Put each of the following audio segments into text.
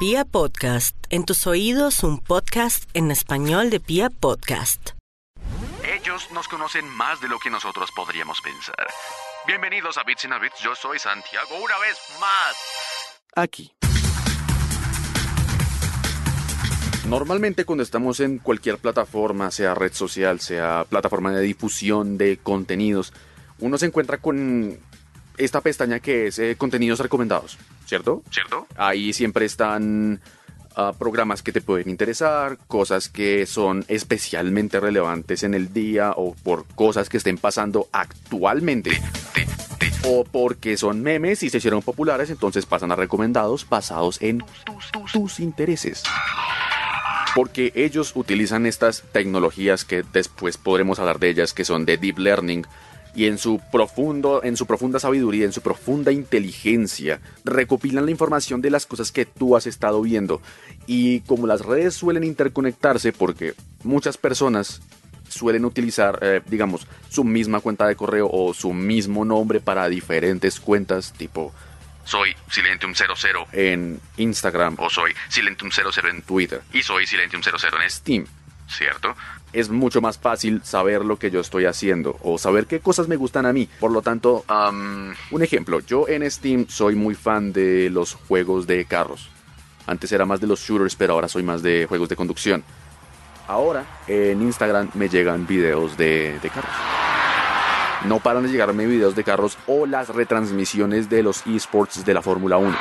Pia Podcast, en tus oídos un podcast en español de Pia Podcast. Ellos nos conocen más de lo que nosotros podríamos pensar. Bienvenidos a Bits and Bits, yo soy Santiago una vez más. Aquí. Normalmente cuando estamos en cualquier plataforma, sea red social, sea plataforma de difusión de contenidos, uno se encuentra con esta pestaña que es eh, contenidos recomendados, ¿cierto? ¿Cierto? Ahí siempre están ah, programas que te pueden interesar, cosas que son especialmente relevantes en el día o por cosas que estén pasando actualmente. O porque son memes y se hicieron populares, entonces pasan a recomendados basados en tus intereses porque ellos utilizan estas tecnologías que después podremos hablar de ellas, que son de deep learning, y en su profundo, en su profunda sabiduría, en su profunda inteligencia, recopilan la información de las cosas que tú has estado viendo. Y como las redes suelen interconectarse, porque muchas personas suelen utilizar, eh, digamos, su misma cuenta de correo o su mismo nombre para diferentes cuentas, tipo soy Silentium00 en Instagram o soy Silentium00 en Twitter y soy Silentium00 en Steam, ¿cierto? Es mucho más fácil saber lo que yo estoy haciendo o saber qué cosas me gustan a mí. Por lo tanto, un ejemplo, yo en Steam soy muy fan de los juegos de carros. Antes era más de los shooters, pero ahora soy más de juegos de conducción. Ahora en Instagram me llegan videos de, de carros. No paran de llegarme videos de carros o las retransmisiones de los esports de la Fórmula 1.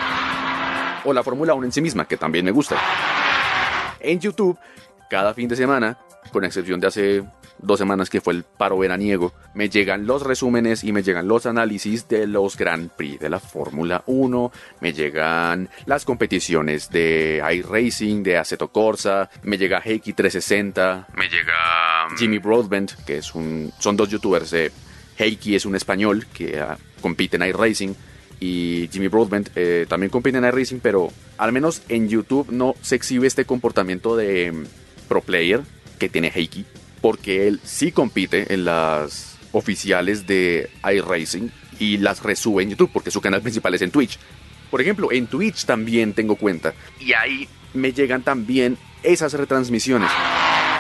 O la Fórmula 1 en sí misma, que también me gusta. En YouTube, cada fin de semana con excepción de hace dos semanas que fue el paro veraniego, me llegan los resúmenes y me llegan los análisis de los Grand Prix de la Fórmula 1, me llegan las competiciones de iRacing, de Aceto Corsa, me llega Heiki 360, me llega mm, Jimmy Broadbent, que es un, son dos youtubers, eh, Heiki es un español que ah, compite en iRacing y Jimmy Broadbent eh, también compite en iRacing, pero al menos en YouTube no se exhibe este comportamiento de mm, pro player que tiene Heiki, porque él sí compite en las oficiales de iRacing y las resube en YouTube, porque su canal principal es en Twitch. Por ejemplo, en Twitch también tengo cuenta y ahí me llegan también esas retransmisiones.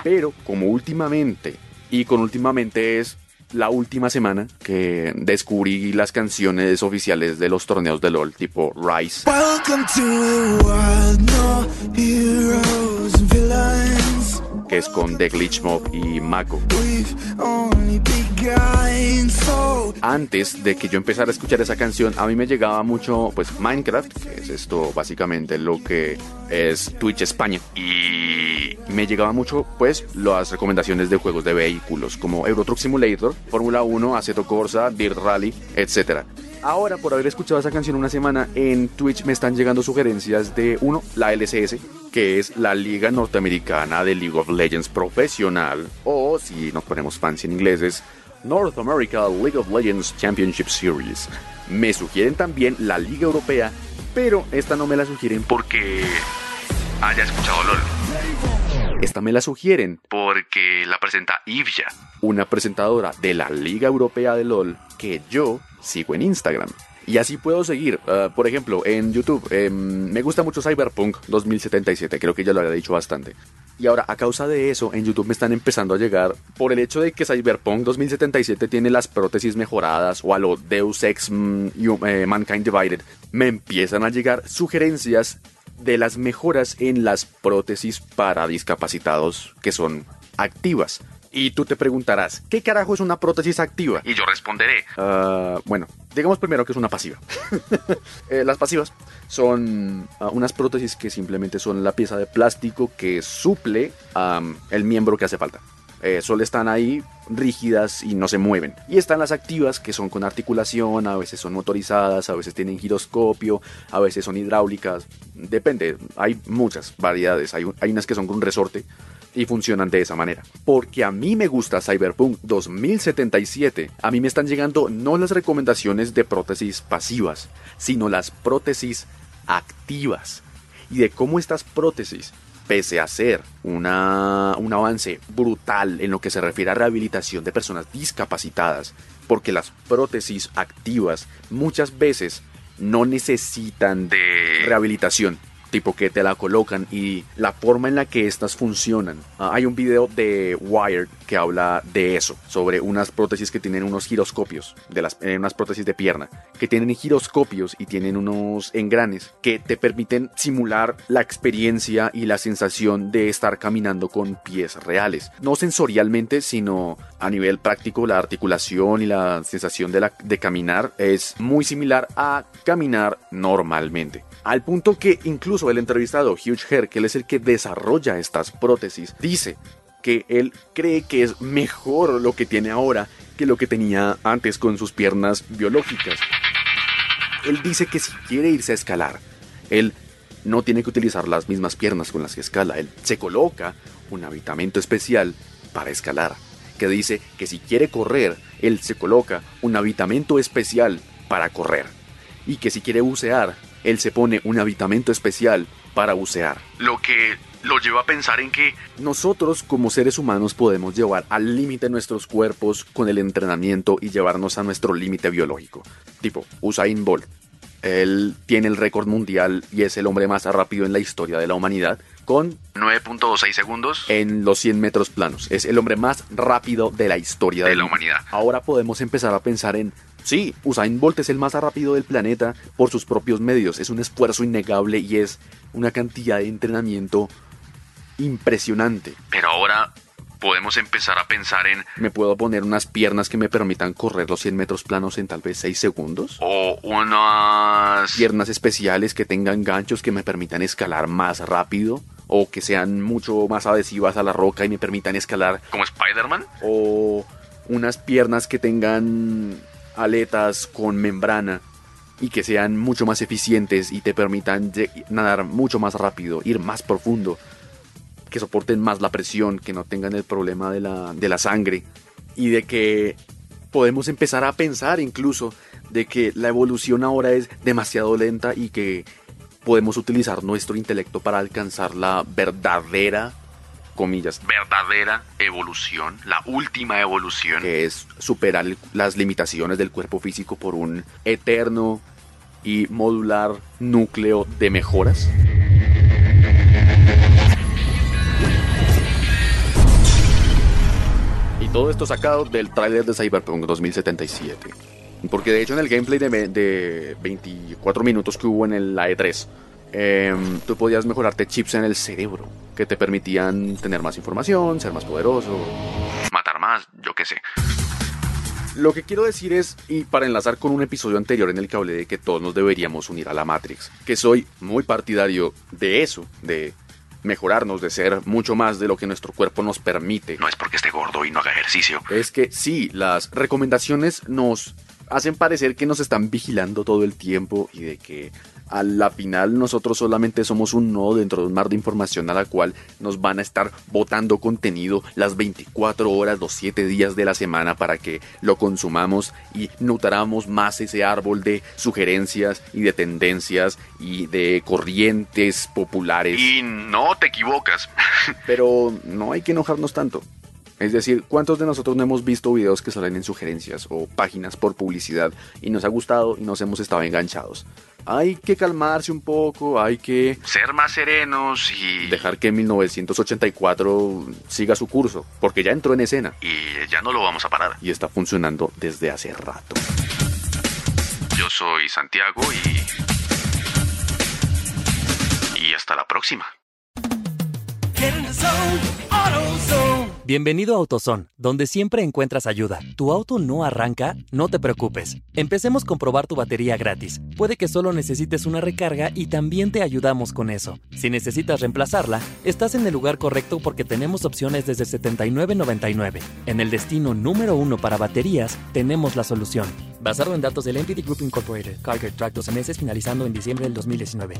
Pero como últimamente, y con últimamente es la última semana que descubrí las canciones oficiales de los torneos de LOL, tipo Rise es con The Glitch Mob y Mako. Antes de que yo empezara a escuchar esa canción, a mí me llegaba mucho pues Minecraft, que es esto básicamente lo que es Twitch España. Y me llegaba mucho pues las recomendaciones de juegos de vehículos como Euro Truck Simulator, Fórmula 1, Aceto Corsa, Dirt Rally, etc. Ahora, por haber escuchado esa canción una semana, en Twitch me están llegando sugerencias de, uno, la LCS, que es la Liga Norteamericana de League of Legends Profesional, o si nos ponemos fancy en inglés, es North America League of Legends Championship Series. Me sugieren también la Liga Europea, pero esta no me la sugieren porque haya escuchado LOL. Esta me la sugieren porque la presenta Ivya, una presentadora de la Liga Europea de LOL que yo sigo en Instagram. Y así puedo seguir. Ah, por ejemplo, en YouTube, em, me gusta mucho Cyberpunk 2077, creo que ya lo había dicho bastante. Y ahora, a causa de eso, en YouTube me están empezando a llegar, por el hecho de que Cyberpunk 2077 tiene las prótesis mejoradas o a lo Deus Ex mm, eh, Mankind Divided, me empiezan a llegar sugerencias de las mejoras en las prótesis para discapacitados que son activas. Y tú te preguntarás, ¿qué carajo es una prótesis activa? Y yo responderé, ah, bueno, digamos primero que es una pasiva. Eh, las pasivas son ah, unas prótesis que simplemente son la pieza de plástico que suple el miembro que hace falta. Eh, solo están ahí rígidas y no se mueven. Y están las activas que son con articulación, a veces son motorizadas, a veces tienen giroscopio, a veces son hidráulicas. Depende, hay muchas variedades. Hay, hay unas que son con resorte y funcionan de esa manera. Porque a mí me gusta Cyberpunk 2077. A mí me están llegando no las recomendaciones de prótesis pasivas, sino las prótesis activas. Y de cómo estas prótesis pese a ser una, un avance brutal en lo que se refiere a rehabilitación de personas discapacitadas, porque las prótesis activas muchas veces no necesitan de rehabilitación. Tipo que te la colocan y la forma en la que estas funcionan. Ah, hay un video de Wired que habla de eso, sobre unas prótesis que tienen unos giroscopios, de las, eh, unas prótesis de pierna, que tienen giroscopios y tienen unos engranes que te permiten simular la experiencia y la sensación de estar caminando con pies reales. No sensorialmente, sino a nivel práctico, la articulación y la sensación de, la, de caminar es muy similar a caminar normalmente. Al punto que incluso el entrevistado Hugh Herr, que es el que desarrolla estas prótesis, dice que él cree que es mejor lo que tiene ahora que lo que tenía antes con sus piernas biológicas. Él dice que si quiere irse a escalar, él no tiene que utilizar las mismas piernas con las que escala. Él se coloca un habitamento especial para escalar. Que dice que si quiere correr, él se coloca un habitamento especial para correr. Y que si quiere bucear, él se pone un habitamento especial para bucear. Lo que lo lleva a pensar en que nosotros como seres humanos podemos llevar al límite nuestros cuerpos con el entrenamiento y llevarnos a nuestro límite biológico. Tipo, Usain Bolt. Él tiene el récord mundial y es el hombre más rápido en la historia de la humanidad con 9.26 segundos en los 100 metros planos. Es el hombre más rápido de la historia de la humanidad. Ahora podemos empezar a pensar en Sí, Usain Bolt es el más rápido del planeta por sus propios medios. Es un esfuerzo innegable y es una cantidad de entrenamiento impresionante. Pero ahora podemos empezar a pensar en... ¿Me puedo poner unas piernas que me permitan correr los 100 metros planos en tal vez 6 segundos? O unas... Piernas especiales que tengan ganchos que me permitan escalar más rápido. O que sean mucho más adhesivas a la roca y me permitan escalar... ¿Como Spider-Man? O unas piernas que tengan aletas con membrana y que sean mucho más eficientes y te permitan nadar mucho más rápido, ir más profundo, que soporten más la presión, que no tengan el problema de la, de la sangre. Y de que podemos empezar a pensar incluso de que la evolución ahora es demasiado lenta y que podemos utilizar nuestro intelecto para alcanzar la verdadera comillas, verdadera evolución, la última evolución. Que es superar las limitaciones del cuerpo físico por un eterno y modular núcleo de mejoras. Y todo esto sacado del tráiler de Cyberpunk 2077. Porque de hecho en el gameplay de, de 24 minutos que hubo en el AE3, Em, tú podías mejorarte chips en el cerebro que te permitían tener más información, ser más poderoso, matar más, yo qué sé. Lo que quiero decir es, y para enlazar con un episodio anterior en el que hablé de que todos nos deberíamos unir a la Matrix, que soy muy partidario de eso, de mejorarnos, de ser mucho más de lo que nuestro cuerpo nos permite. No es porque esté gordo y no haga ejercicio. Es que sí, las recomendaciones nos hacen parecer que nos están vigilando todo el tiempo y de que a la final nosotros solamente somos un nodo dentro de un mar de información a la cual nos van a estar botando contenido las 24 horas, los 7 días de la semana para que lo consumamos y nutramos más ese árbol de sugerencias y de tendencias y de corrientes populares. Y no te equivocas. Pero no hay que enojarnos tanto. Es decir, ¿cuántos de nosotros no hemos visto videos que salen en sugerencias o páginas por publicidad y nos ha gustado y nos hemos estado enganchados? Hay que calmarse un poco, hay que... Ser más serenos y... Dejar que 1984 siga su curso, porque ya entró en escena. Y ya no lo vamos a parar. Y está funcionando desde hace rato. Yo soy Santiago y... Y hasta la próxima. Bienvenido a AutoZone, donde siempre encuentras ayuda. ¿Tu auto no arranca? No te preocupes. Empecemos con probar tu batería gratis. Puede que solo necesites una recarga y también te ayudamos con eso. Si necesitas reemplazarla, estás en el lugar correcto porque tenemos opciones desde $79.99. En el destino número uno para baterías, tenemos la solución. Basado en datos del NPD Group Incorporated, Carger Track 12 meses finalizando en diciembre del 2019.